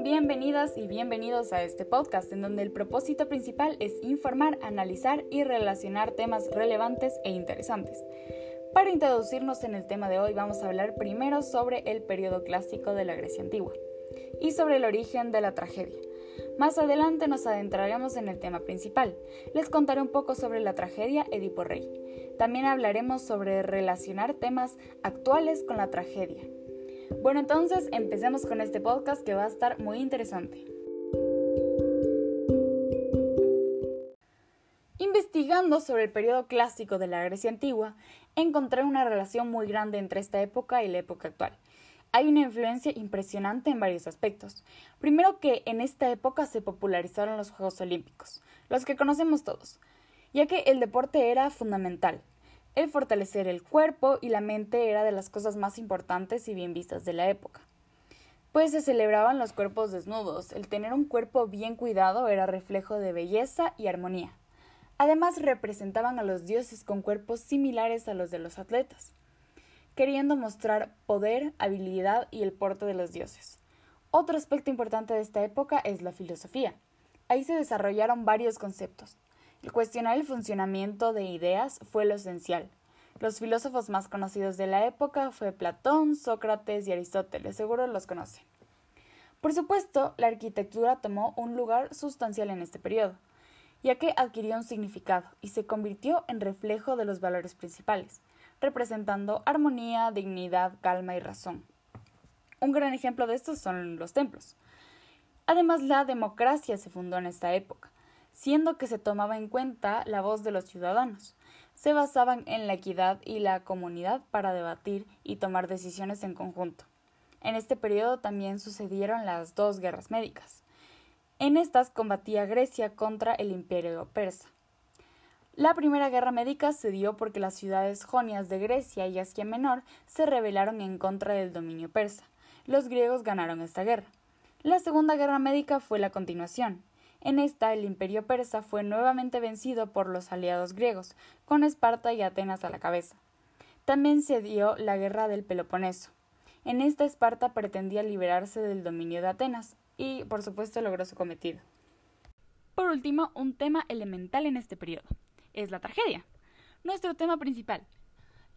Bienvenidas y bienvenidos a este podcast en donde el propósito principal es informar, analizar y relacionar temas relevantes e interesantes. Para introducirnos en el tema de hoy vamos a hablar primero sobre el periodo clásico de la Grecia antigua y sobre el origen de la tragedia. Más adelante nos adentraremos en el tema principal. Les contaré un poco sobre la tragedia Edipo Rey. También hablaremos sobre relacionar temas actuales con la tragedia. Bueno, entonces empecemos con este podcast que va a estar muy interesante. Investigando sobre el periodo clásico de la Grecia antigua, encontré una relación muy grande entre esta época y la época actual hay una influencia impresionante en varios aspectos. Primero que en esta época se popularizaron los Juegos Olímpicos, los que conocemos todos, ya que el deporte era fundamental. El fortalecer el cuerpo y la mente era de las cosas más importantes y bien vistas de la época. Pues se celebraban los cuerpos desnudos, el tener un cuerpo bien cuidado era reflejo de belleza y armonía. Además representaban a los dioses con cuerpos similares a los de los atletas queriendo mostrar poder, habilidad y el porte de los dioses. Otro aspecto importante de esta época es la filosofía. Ahí se desarrollaron varios conceptos. El cuestionar el funcionamiento de ideas fue lo esencial. Los filósofos más conocidos de la época fue Platón, Sócrates y Aristóteles, seguro los conocen. Por supuesto, la arquitectura tomó un lugar sustancial en este periodo, ya que adquirió un significado y se convirtió en reflejo de los valores principales representando armonía, dignidad, calma y razón. Un gran ejemplo de esto son los templos. Además, la democracia se fundó en esta época, siendo que se tomaba en cuenta la voz de los ciudadanos. Se basaban en la equidad y la comunidad para debatir y tomar decisiones en conjunto. En este periodo también sucedieron las dos guerras médicas. En estas combatía Grecia contra el imperio persa. La primera guerra médica se dio porque las ciudades jonias de Grecia y Asia Menor se rebelaron en contra del dominio persa. Los griegos ganaron esta guerra. La segunda guerra médica fue la continuación. En esta el imperio persa fue nuevamente vencido por los aliados griegos, con Esparta y Atenas a la cabeza. También se dio la guerra del Peloponeso. En esta Esparta pretendía liberarse del dominio de Atenas y, por supuesto, logró su cometido. Por último, un tema elemental en este periodo es la tragedia. Nuestro tema principal.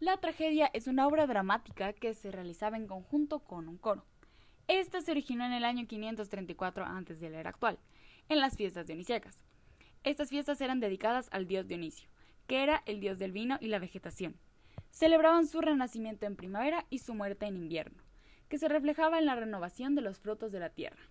La tragedia es una obra dramática que se realizaba en conjunto con un coro. Esta se originó en el año 534 antes de la era actual, en las fiestas dionisíacas. Estas fiestas eran dedicadas al dios Dionisio, que era el dios del vino y la vegetación. Celebraban su renacimiento en primavera y su muerte en invierno, que se reflejaba en la renovación de los frutos de la tierra.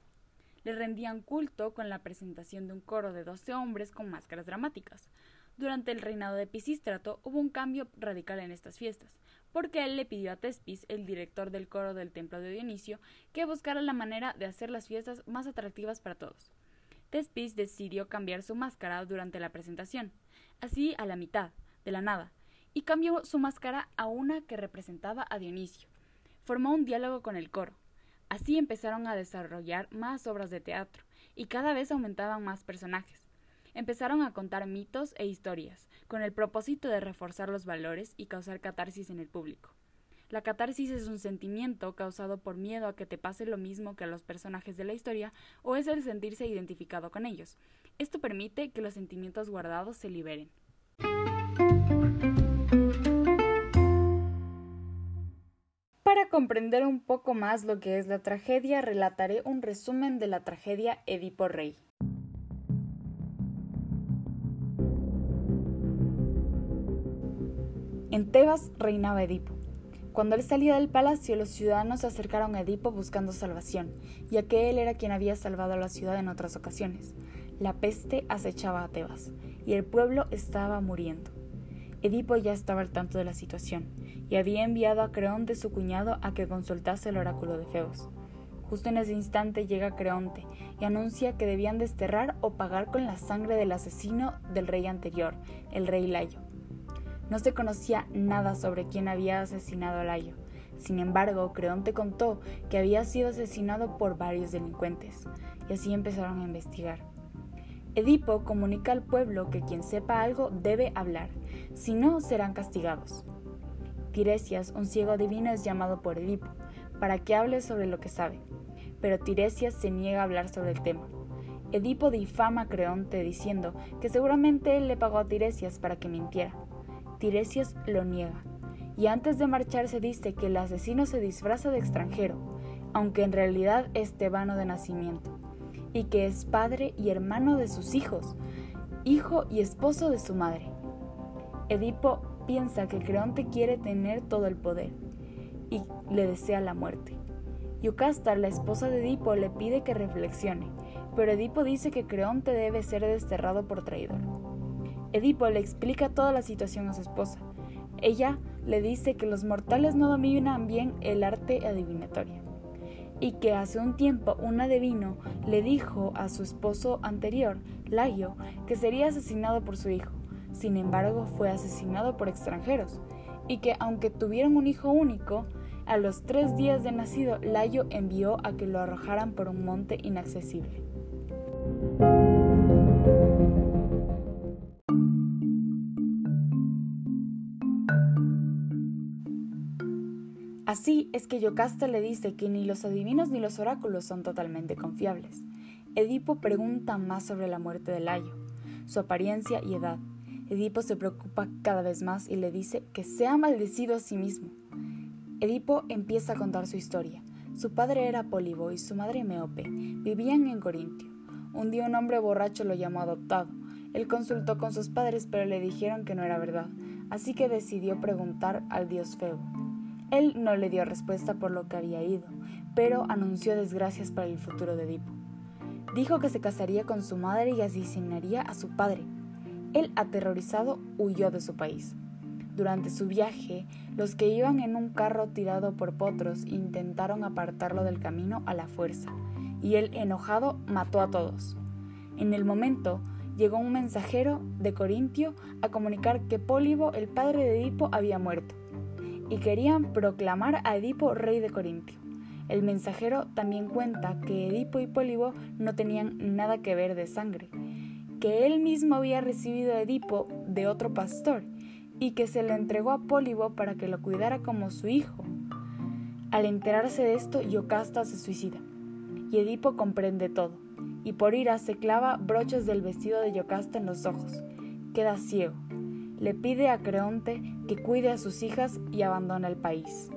Le rendían culto con la presentación de un coro de doce hombres con máscaras dramáticas, durante el reinado de Pisístrato hubo un cambio radical en estas fiestas, porque él le pidió a Tespis, el director del coro del templo de Dionisio, que buscara la manera de hacer las fiestas más atractivas para todos. Tespis decidió cambiar su máscara durante la presentación, así a la mitad, de la nada, y cambió su máscara a una que representaba a Dionisio. Formó un diálogo con el coro. Así empezaron a desarrollar más obras de teatro, y cada vez aumentaban más personajes empezaron a contar mitos e historias, con el propósito de reforzar los valores y causar catarsis en el público. La catarsis es un sentimiento causado por miedo a que te pase lo mismo que a los personajes de la historia o es el sentirse identificado con ellos. Esto permite que los sentimientos guardados se liberen. Para comprender un poco más lo que es la tragedia, relataré un resumen de la tragedia Edipo Rey. En Tebas reinaba Edipo. Cuando él salía del palacio, los ciudadanos se acercaron a Edipo buscando salvación, ya que él era quien había salvado a la ciudad en otras ocasiones. La peste acechaba a Tebas, y el pueblo estaba muriendo. Edipo ya estaba al tanto de la situación, y había enviado a Creonte su cuñado a que consultase el oráculo de Feos. Justo en ese instante llega Creonte y anuncia que debían desterrar o pagar con la sangre del asesino del rey anterior, el rey Layo. No se conocía nada sobre quién había asesinado a Layo. Sin embargo, Creonte contó que había sido asesinado por varios delincuentes, y así empezaron a investigar. Edipo comunica al pueblo que quien sepa algo debe hablar, si no serán castigados. Tiresias, un ciego divino, es llamado por Edipo para que hable sobre lo que sabe. pero Tiresias se niega a hablar sobre el tema. Edipo difama a Creonte diciendo que seguramente él le pagó a Tiresias para que mintiera. Tiresias lo niega, y antes de marcharse dice que el asesino se disfraza de extranjero, aunque en realidad es tebano de nacimiento, y que es padre y hermano de sus hijos, hijo y esposo de su madre. Edipo piensa que Creonte quiere tener todo el poder y le desea la muerte. Yocasta, la esposa de Edipo, le pide que reflexione, pero Edipo dice que Creonte debe ser desterrado por traidor. Edipo le explica toda la situación a su esposa. Ella le dice que los mortales no dominan bien el arte adivinatorio y que hace un tiempo un adivino le dijo a su esposo anterior, Laio, que sería asesinado por su hijo. Sin embargo, fue asesinado por extranjeros y que aunque tuvieron un hijo único, a los tres días de nacido, Layo envió a que lo arrojaran por un monte inaccesible. Así es que Yocasta le dice que ni los adivinos ni los oráculos son totalmente confiables. Edipo pregunta más sobre la muerte de Layo, su apariencia y edad. Edipo se preocupa cada vez más y le dice que se ha maldecido a sí mismo. Edipo empieza a contar su historia. Su padre era Pólibo y su madre Meope. Vivían en Corintio. Un día un hombre borracho lo llamó adoptado. Él consultó con sus padres pero le dijeron que no era verdad, así que decidió preguntar al dios Febo. Él no le dio respuesta por lo que había ido, pero anunció desgracias para el futuro de Edipo. Dijo que se casaría con su madre y asesinaría a su padre. Él, aterrorizado, huyó de su país. Durante su viaje, los que iban en un carro tirado por potros intentaron apartarlo del camino a la fuerza, y él, enojado, mató a todos. En el momento, llegó un mensajero de Corintio a comunicar que Pólibo, el padre de Edipo, había muerto y querían proclamar a Edipo rey de Corintio. El mensajero también cuenta que Edipo y Pólibo no tenían nada que ver de sangre, que él mismo había recibido a Edipo de otro pastor y que se lo entregó a Pólibo para que lo cuidara como su hijo. Al enterarse de esto, Yocasta se suicida y Edipo comprende todo y por ira se clava broches del vestido de Yocasta en los ojos. Queda ciego le pide a Creonte que cuide a sus hijas y abandona el país.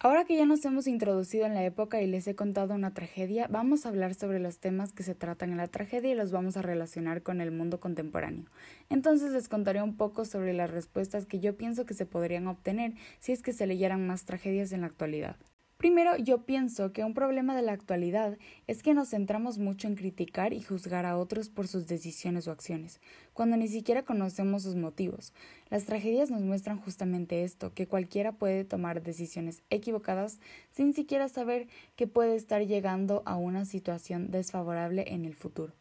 Ahora que ya nos hemos introducido en la época y les he contado una tragedia, vamos a hablar sobre los temas que se tratan en la tragedia y los vamos a relacionar con el mundo contemporáneo. Entonces les contaré un poco sobre las respuestas que yo pienso que se podrían obtener si es que se leyeran más tragedias en la actualidad. Primero, yo pienso que un problema de la actualidad es que nos centramos mucho en criticar y juzgar a otros por sus decisiones o acciones, cuando ni siquiera conocemos sus motivos. Las tragedias nos muestran justamente esto, que cualquiera puede tomar decisiones equivocadas sin siquiera saber que puede estar llegando a una situación desfavorable en el futuro.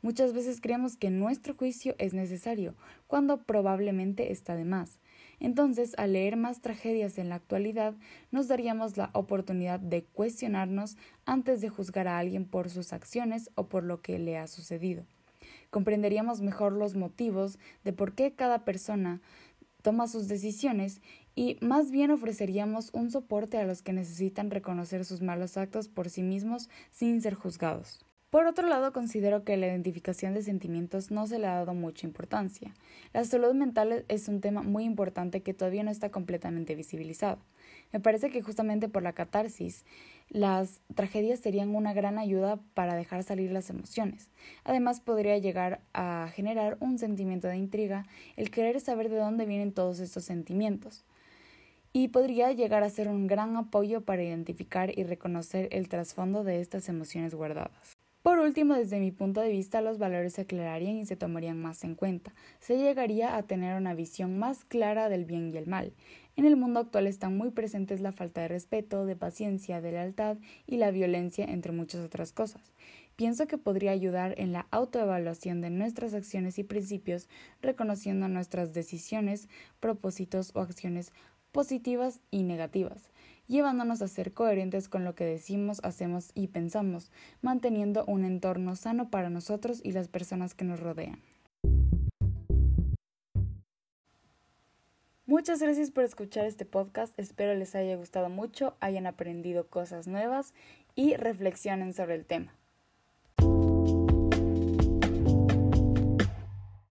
Muchas veces creemos que nuestro juicio es necesario, cuando probablemente está de más. Entonces, al leer más tragedias en la actualidad, nos daríamos la oportunidad de cuestionarnos antes de juzgar a alguien por sus acciones o por lo que le ha sucedido. Comprenderíamos mejor los motivos de por qué cada persona toma sus decisiones y más bien ofreceríamos un soporte a los que necesitan reconocer sus malos actos por sí mismos sin ser juzgados. Por otro lado, considero que la identificación de sentimientos no se le ha dado mucha importancia. La salud mental es un tema muy importante que todavía no está completamente visibilizado. Me parece que justamente por la catarsis, las tragedias serían una gran ayuda para dejar salir las emociones. Además, podría llegar a generar un sentimiento de intriga el querer saber de dónde vienen todos estos sentimientos y podría llegar a ser un gran apoyo para identificar y reconocer el trasfondo de estas emociones guardadas. Por último, desde mi punto de vista, los valores se aclararían y se tomarían más en cuenta. Se llegaría a tener una visión más clara del bien y el mal. En el mundo actual están muy presentes la falta de respeto, de paciencia, de lealtad y la violencia, entre muchas otras cosas. Pienso que podría ayudar en la autoevaluación de nuestras acciones y principios, reconociendo nuestras decisiones, propósitos o acciones positivas y negativas llevándonos a ser coherentes con lo que decimos, hacemos y pensamos, manteniendo un entorno sano para nosotros y las personas que nos rodean. Muchas gracias por escuchar este podcast, espero les haya gustado mucho, hayan aprendido cosas nuevas y reflexionen sobre el tema.